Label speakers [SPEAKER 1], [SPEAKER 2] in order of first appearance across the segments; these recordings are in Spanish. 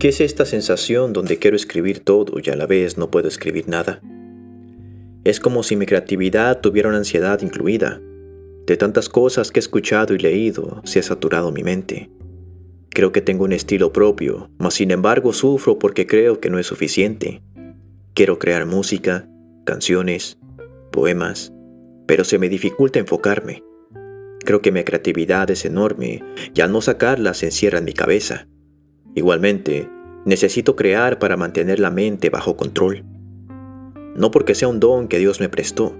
[SPEAKER 1] ¿Qué es esta sensación donde quiero escribir todo y a la vez no puedo escribir nada? Es como si mi creatividad tuviera una ansiedad incluida. De tantas cosas que he escuchado y leído, se ha saturado mi mente. Creo que tengo un estilo propio, mas sin embargo sufro porque creo que no es suficiente. Quiero crear música, canciones, poemas, pero se me dificulta enfocarme. Creo que mi creatividad es enorme y al no sacarla se encierra en mi cabeza. Igualmente, necesito crear para mantener la mente bajo control. No porque sea un don que Dios me prestó,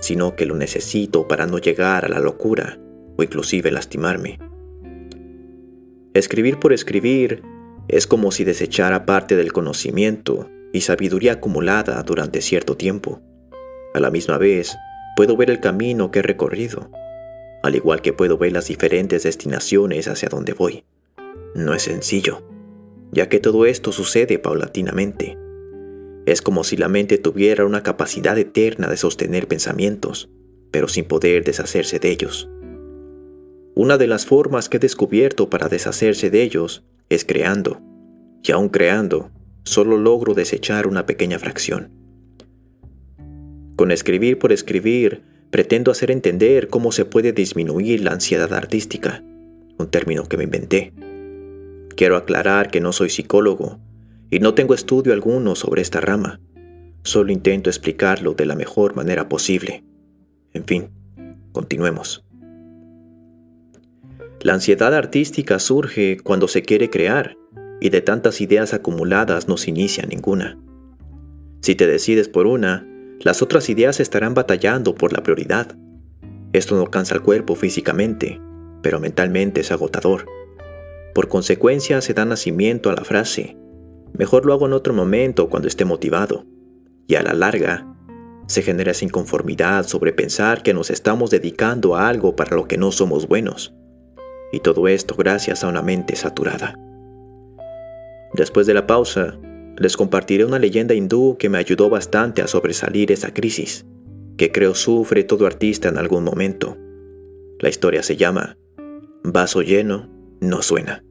[SPEAKER 1] sino que lo necesito para no llegar a la locura o inclusive lastimarme. Escribir por escribir es como si desechara parte del conocimiento y sabiduría acumulada durante cierto tiempo. A la misma vez, puedo ver el camino que he recorrido, al igual que puedo ver las diferentes destinaciones hacia donde voy. No es sencillo, ya que todo esto sucede paulatinamente. Es como si la mente tuviera una capacidad eterna de sostener pensamientos, pero sin poder deshacerse de ellos. Una de las formas que he descubierto para deshacerse de ellos es creando, y aún creando, solo logro desechar una pequeña fracción. Con escribir por escribir, pretendo hacer entender cómo se puede disminuir la ansiedad artística, un término que me inventé. Quiero aclarar que no soy psicólogo y no tengo estudio alguno sobre esta rama. Solo intento explicarlo de la mejor manera posible. En fin, continuemos. La ansiedad artística surge cuando se quiere crear y de tantas ideas acumuladas no se inicia ninguna. Si te decides por una, las otras ideas estarán batallando por la prioridad. Esto no cansa al cuerpo físicamente, pero mentalmente es agotador. Por consecuencia se da nacimiento a la frase, mejor lo hago en otro momento cuando esté motivado. Y a la larga, se genera esa inconformidad sobre pensar que nos estamos dedicando a algo para lo que no somos buenos. Y todo esto gracias a una mente saturada. Después de la pausa, les compartiré una leyenda hindú que me ayudó bastante a sobresalir esa crisis, que creo sufre todo artista en algún momento. La historia se llama Vaso lleno no suena.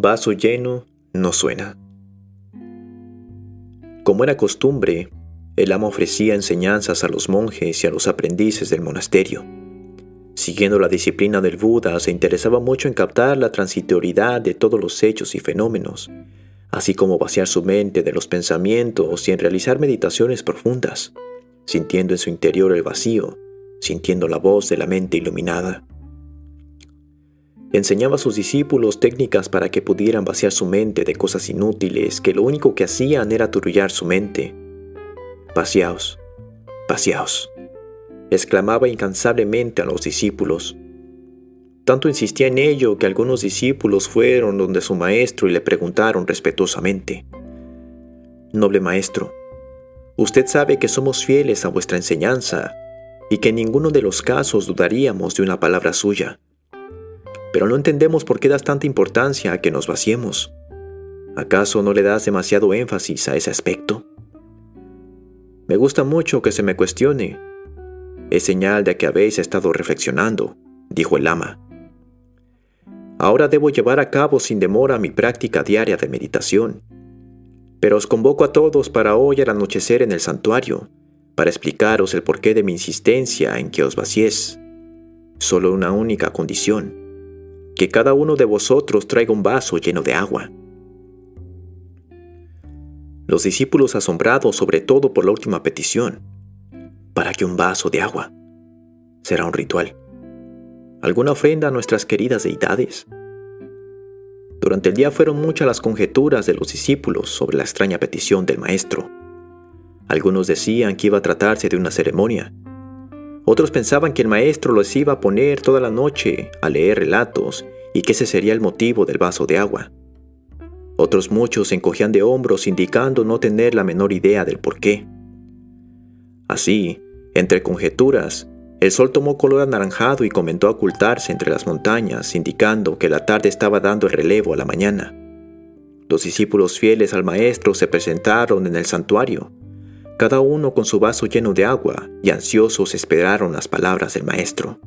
[SPEAKER 1] Vaso lleno no suena. Como era costumbre, el amo ofrecía enseñanzas a los monjes y a los aprendices del monasterio. Siguiendo la disciplina del Buda, se interesaba mucho en captar la transitoriedad de todos los hechos y fenómenos, así como vaciar su mente de los pensamientos y en realizar meditaciones profundas, sintiendo en su interior el vacío, sintiendo la voz de la mente iluminada. Enseñaba a sus discípulos técnicas para que pudieran vaciar su mente de cosas inútiles que lo único que hacían era aturullar su mente. Vaciaos, vaciaos, exclamaba incansablemente a los discípulos. Tanto insistía en ello que algunos discípulos fueron donde su maestro y le preguntaron respetuosamente, Noble maestro, usted sabe que somos fieles a vuestra enseñanza y que en ninguno de los casos dudaríamos de una palabra suya pero no entendemos por qué das tanta importancia a que nos vaciemos. ¿Acaso no le das demasiado énfasis a ese aspecto? Me gusta mucho que se me cuestione. Es señal de que habéis estado reflexionando, dijo el ama. Ahora debo llevar a cabo sin demora mi práctica diaria de meditación. Pero os convoco a todos para hoy al anochecer en el santuario, para explicaros el porqué de mi insistencia en que os vaciéis. Solo una única condición que cada uno de vosotros traiga un vaso lleno de agua. Los discípulos asombrados sobre todo por la última petición, ¿para que un vaso de agua? ¿Será un ritual? ¿Alguna ofrenda a nuestras queridas deidades? Durante el día fueron muchas las conjeturas de los discípulos sobre la extraña petición del maestro. Algunos decían que iba a tratarse de una ceremonia, otros pensaban que el maestro los iba a poner toda la noche a leer relatos y que ese sería el motivo del vaso de agua. Otros muchos se encogían de hombros indicando no tener la menor idea del por qué. Así, entre conjeturas, el sol tomó color anaranjado y comenzó a ocultarse entre las montañas, indicando que la tarde estaba dando el relevo a la mañana. Los discípulos fieles al maestro se presentaron en el santuario, cada uno con su vaso lleno de agua, y ansiosos esperaron las palabras del maestro.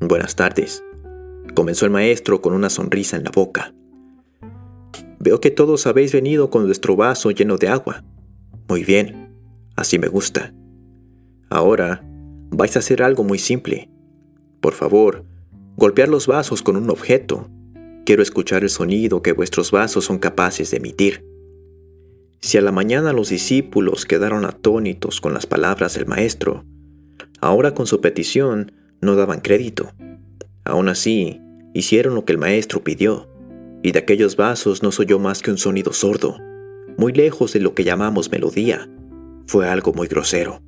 [SPEAKER 1] Buenas tardes, comenzó el maestro con una sonrisa en la boca. Veo que todos habéis venido con vuestro vaso lleno de agua. Muy bien, así me gusta. Ahora vais a hacer algo muy simple. Por favor, golpear los vasos con un objeto. Quiero escuchar el sonido que vuestros vasos son capaces de emitir. Si a la mañana los discípulos quedaron atónitos con las palabras del maestro, ahora con su petición no daban crédito. Aún así, hicieron lo que el maestro pidió, y de aquellos vasos no soy yo más que un sonido sordo, muy lejos de lo que llamamos melodía. Fue algo muy grosero.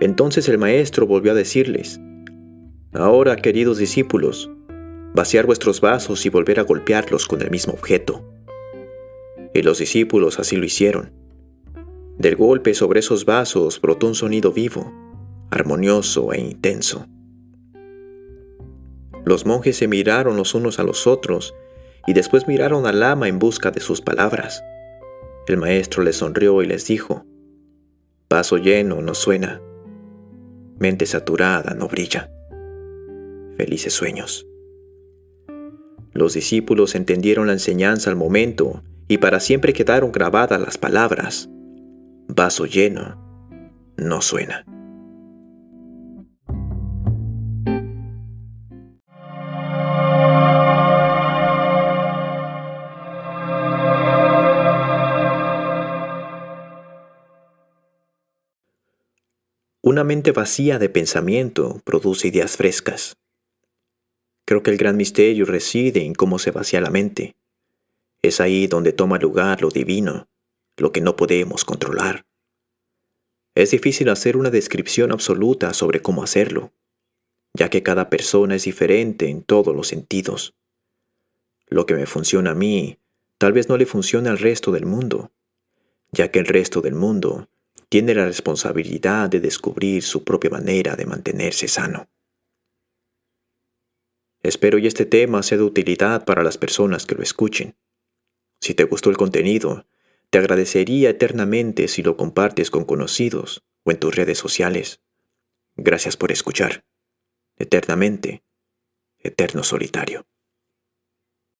[SPEAKER 1] Entonces el maestro volvió a decirles, Ahora, queridos discípulos, vaciar vuestros vasos y volver a golpearlos con el mismo objeto. Y los discípulos así lo hicieron. Del golpe sobre esos vasos brotó un sonido vivo, armonioso e intenso. Los monjes se miraron los unos a los otros y después miraron al lama en busca de sus palabras. El maestro les sonrió y les dijo, Vaso lleno no suena, mente saturada no brilla. Felices sueños. Los discípulos entendieron la enseñanza al momento y para siempre quedaron grabadas las palabras, vaso lleno no suena. Una mente vacía de pensamiento produce ideas frescas. Creo que el gran misterio reside en cómo se vacía la mente. Es ahí donde toma lugar lo divino, lo que no podemos controlar. Es difícil hacer una descripción absoluta sobre cómo hacerlo, ya que cada persona es diferente en todos los sentidos. Lo que me funciona a mí tal vez no le funcione al resto del mundo, ya que el resto del mundo tiene la responsabilidad de descubrir su propia manera de mantenerse sano. Espero y este tema sea de utilidad para las personas que lo escuchen. Si te gustó el contenido, te agradecería eternamente si lo compartes con conocidos o en tus redes sociales. Gracias por escuchar. Eternamente, eterno solitario.